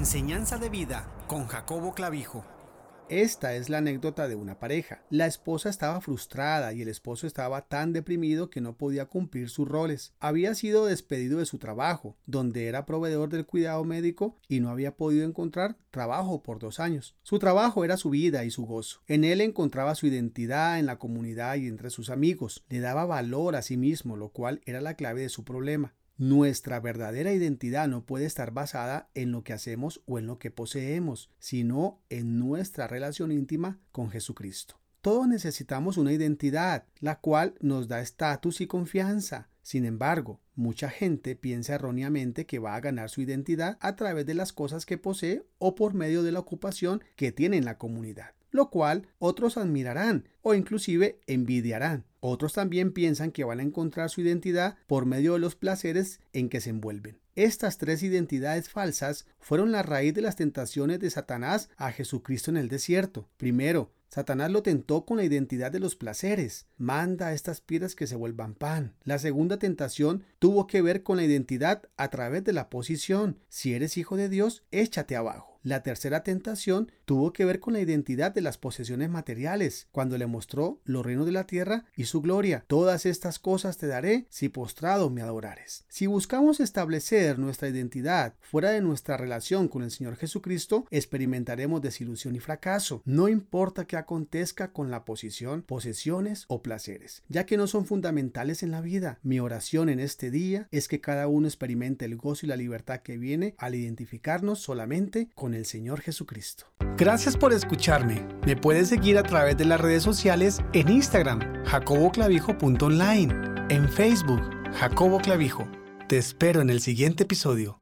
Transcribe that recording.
Enseñanza de vida con Jacobo Clavijo. Esta es la anécdota de una pareja. La esposa estaba frustrada y el esposo estaba tan deprimido que no podía cumplir sus roles. Había sido despedido de su trabajo, donde era proveedor del cuidado médico y no había podido encontrar trabajo por dos años. Su trabajo era su vida y su gozo. En él encontraba su identidad en la comunidad y entre sus amigos. Le daba valor a sí mismo, lo cual era la clave de su problema. Nuestra verdadera identidad no puede estar basada en lo que hacemos o en lo que poseemos, sino en nuestra relación íntima con Jesucristo. Todos necesitamos una identidad, la cual nos da estatus y confianza. Sin embargo, mucha gente piensa erróneamente que va a ganar su identidad a través de las cosas que posee o por medio de la ocupación que tiene en la comunidad lo cual otros admirarán o inclusive envidiarán. Otros también piensan que van a encontrar su identidad por medio de los placeres en que se envuelven. Estas tres identidades falsas fueron la raíz de las tentaciones de Satanás a Jesucristo en el desierto. Primero, Satanás lo tentó con la identidad de los placeres. Manda a estas piedras que se vuelvan pan. La segunda tentación tuvo que ver con la identidad a través de la posición. Si eres hijo de Dios, échate abajo. La tercera tentación tuvo que ver con la identidad de las posesiones materiales, cuando le mostró los reinos de la tierra y su gloria. Todas estas cosas te daré si postrado me adorares. Si buscamos establecer nuestra identidad fuera de nuestra relación con el Señor Jesucristo, experimentaremos desilusión y fracaso. No importa qué acontezca con la posición, posesiones o placeres, ya que no son fundamentales en la vida. Mi oración en este día es que cada uno experimente el gozo y la libertad que viene al identificarnos solamente con el Señor Jesucristo. Gracias por escucharme. Me puedes seguir a través de las redes sociales en Instagram, jacoboclavijo.online, en Facebook, Jacobo Clavijo. Te espero en el siguiente episodio.